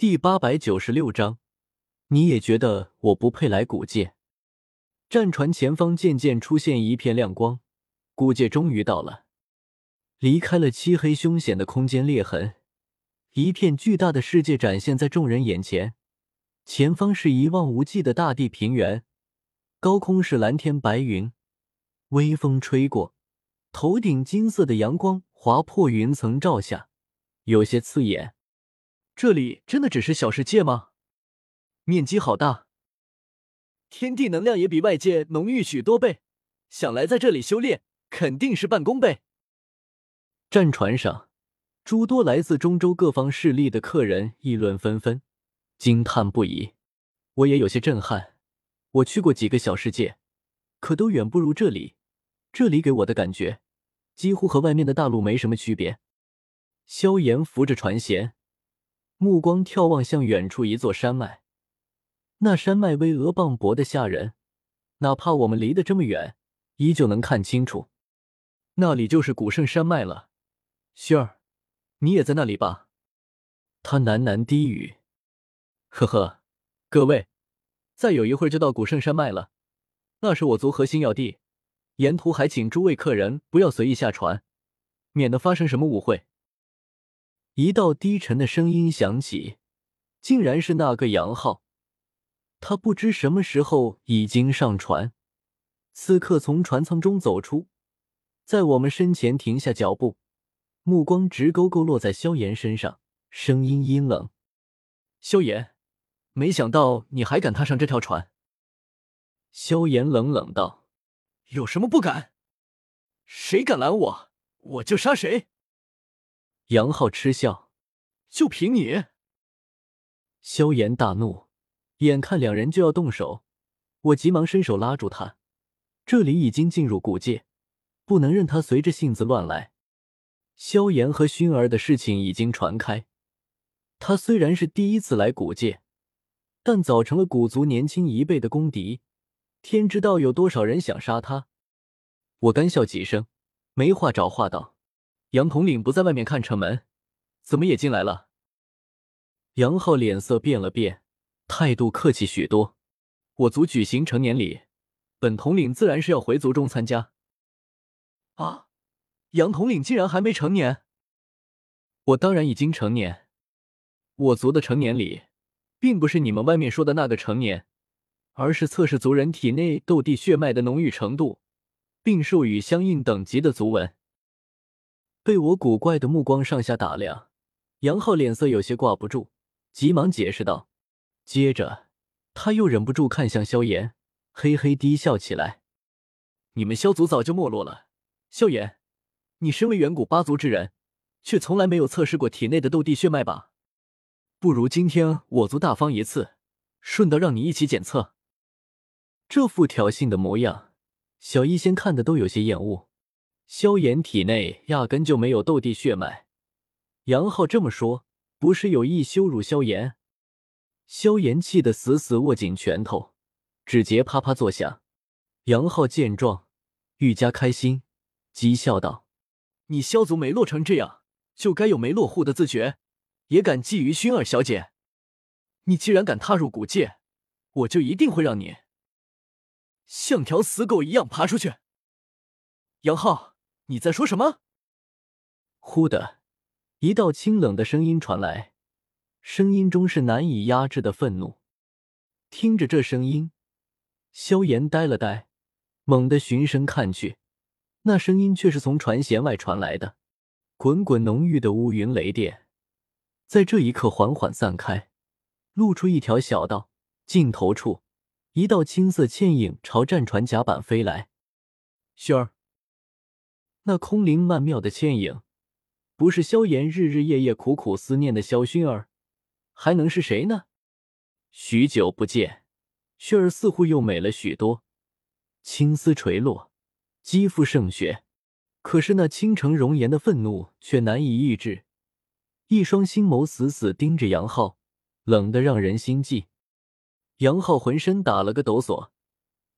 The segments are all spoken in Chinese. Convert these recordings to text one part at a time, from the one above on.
第八百九十六章，你也觉得我不配来古界？战船前方渐渐出现一片亮光，古界终于到了。离开了漆黑凶险的空间裂痕，一片巨大的世界展现在众人眼前。前方是一望无际的大地平原，高空是蓝天白云，微风吹过，头顶金色的阳光划破云层照下，有些刺眼。这里真的只是小世界吗？面积好大，天地能量也比外界浓郁许多倍，想来在这里修炼肯定是半功倍。战船上，诸多来自中州各方势力的客人议论纷纷，惊叹不已。我也有些震撼。我去过几个小世界，可都远不如这里。这里给我的感觉，几乎和外面的大陆没什么区别。萧炎扶着船舷。目光眺望向远处一座山脉，那山脉巍峨磅礴的吓人，哪怕我们离得这么远，依旧能看清楚。那里就是古圣山脉了。薰儿，你也在那里吧？他喃喃低语。呵呵，各位，再有一会儿就到古圣山脉了，那是我族核心要地，沿途还请诸位客人不要随意下船，免得发生什么误会。一道低沉的声音响起，竟然是那个杨浩。他不知什么时候已经上船，此刻从船舱中走出，在我们身前停下脚步，目光直勾勾落在萧炎身上，声音阴冷：“萧炎，没想到你还敢踏上这条船。”萧炎冷冷道：“有什么不敢？谁敢拦我，我就杀谁。”杨浩嗤笑：“就凭你？”萧炎大怒，眼看两人就要动手，我急忙伸手拉住他。这里已经进入古界，不能任他随着性子乱来。萧炎和薰儿的事情已经传开，他虽然是第一次来古界，但早成了古族年轻一辈的公敌，天知道有多少人想杀他。我干笑几声，没话找话道。杨统领不在外面看城门，怎么也进来了？杨浩脸色变了变，态度客气许多。我族举行成年礼，本统领自然是要回族中参加。啊，杨统领竟然还没成年？我当然已经成年。我族的成年礼，并不是你们外面说的那个成年，而是测试族人体内斗帝血脉的浓郁程度，并授予相应等级的族纹。被我古怪的目光上下打量，杨浩脸色有些挂不住，急忙解释道。接着，他又忍不住看向萧炎，嘿嘿低笑起来：“你们萧族早就没落了，萧炎，你身为远古八族之人，却从来没有测试过体内的斗帝血脉吧？不如今天我族大方一次，顺道让你一起检测。”这副挑衅的模样，小医仙看的都有些厌恶。萧炎体内压根就没有斗帝血脉，杨浩这么说不是有意羞辱萧炎？萧炎气得死死握紧拳头，指节啪啪作响。杨浩见状，愈加开心，讥笑道：“你萧族没落成这样，就该有没落户的自觉，也敢觊觎薰儿小姐？你既然敢踏入古界，我就一定会让你像条死狗一样爬出去。”杨浩。你在说什么？忽的一道清冷的声音传来，声音中是难以压制的愤怒。听着这声音，萧炎呆了呆，猛地循声看去，那声音却是从船舷外传来的。滚滚浓郁的乌云雷电，在这一刻缓缓散开，露出一条小道。尽头处，一道青色倩影朝战船甲板飞来。薰儿。那空灵曼妙的倩影，不是萧炎日日夜夜苦苦思念的萧薰儿，还能是谁呢？许久不见，薰儿似乎又美了许多，青丝垂落，肌肤胜雪，可是那倾城容颜的愤怒却难以抑制，一双星眸死死盯着杨浩，冷得让人心悸。杨浩浑身打了个抖擞，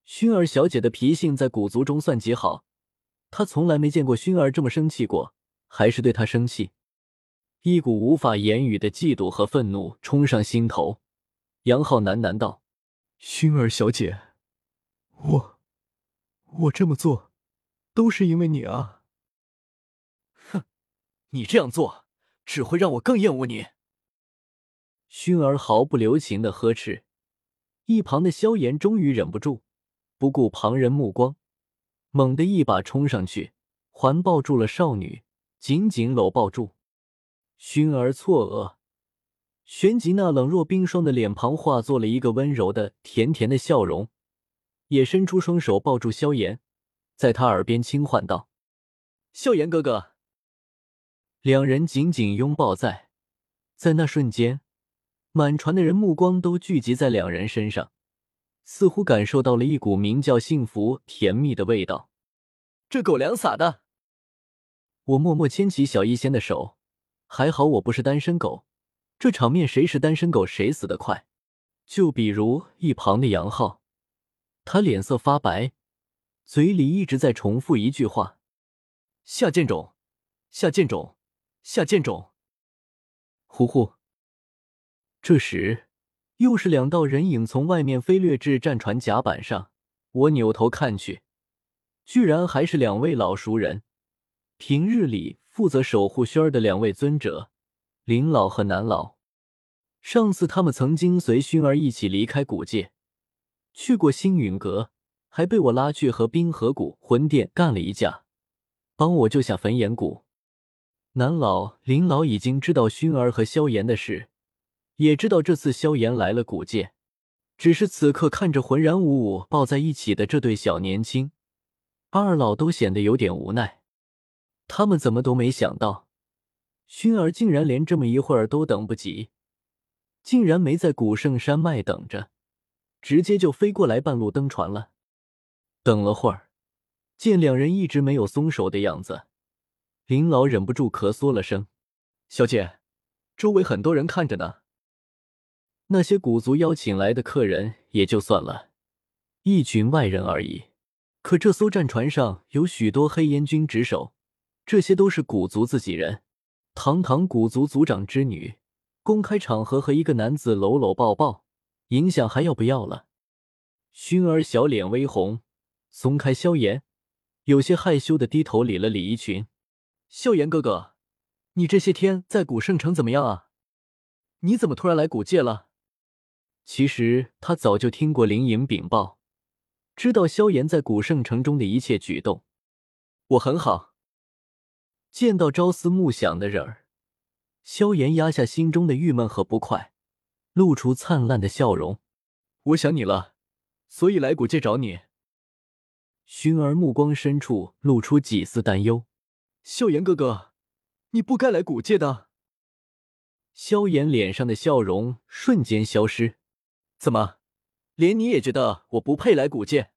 薰儿小姐的脾性在古族中算极好。他从来没见过薰儿这么生气过，还是对他生气。一股无法言语的嫉妒和愤怒冲上心头。杨浩喃喃道：“薰儿小姐，我，我这么做，都是因为你啊！”哼，你这样做只会让我更厌恶你。薰儿毫不留情的呵斥。一旁的萧炎终于忍不住，不顾旁人目光，猛地一把冲上去，环抱住了少女，紧紧搂抱住。薰儿错愕，旋即那冷若冰霜的脸庞化作了一个温柔的、甜甜的笑容，也伸出双手抱住萧炎，在他耳边轻唤道：“萧炎哥哥。”两人紧紧拥抱在，在那瞬间。满船的人目光都聚集在两人身上，似乎感受到了一股名叫幸福、甜蜜的味道。这狗粮撒的！我默默牵起小医仙的手，还好我不是单身狗。这场面谁是单身狗谁死得快。就比如一旁的杨浩，他脸色发白，嘴里一直在重复一句话：“下贱种，下贱种，下贱种。”呼呼。这时，又是两道人影从外面飞掠至战船甲板上。我扭头看去，居然还是两位老熟人，平日里负责守护轩儿的两位尊者，林老和南老。上次他们曾经随熏儿一起离开古界，去过星陨阁，还被我拉去和冰河谷魂殿干了一架，帮我救下焚炎谷。南老、林老已经知道熏儿和萧炎的事。也知道这次萧炎来了古界，只是此刻看着浑然五五抱在一起的这对小年轻，二老都显得有点无奈。他们怎么都没想到，薰儿竟然连这么一会儿都等不及，竟然没在古圣山脉等着，直接就飞过来半路登船了。等了会儿，见两人一直没有松手的样子，林老忍不住咳嗽了声：“小姐，周围很多人看着呢。”那些古族邀请来的客人也就算了，一群外人而已。可这艘战船上有许多黑烟军值守，这些都是古族自己人。堂堂古族族长之女，公开场合和一个男子搂搂抱抱，影响还要不要了？薰儿小脸微红，松开萧炎，有些害羞的低头理了理衣裙。萧炎哥哥，你这些天在古圣城怎么样啊？你怎么突然来古界了？其实他早就听过灵影禀报，知道萧炎在古圣城中的一切举动。我很好。见到朝思暮想的人儿，萧炎压下心中的郁闷和不快，露出灿烂的笑容。我想你了，所以来古界找你。薰儿目光深处露出几丝担忧。萧炎哥哥，你不该来古界的。萧炎脸上的笑容瞬间消失。怎么，连你也觉得我不配来古剑？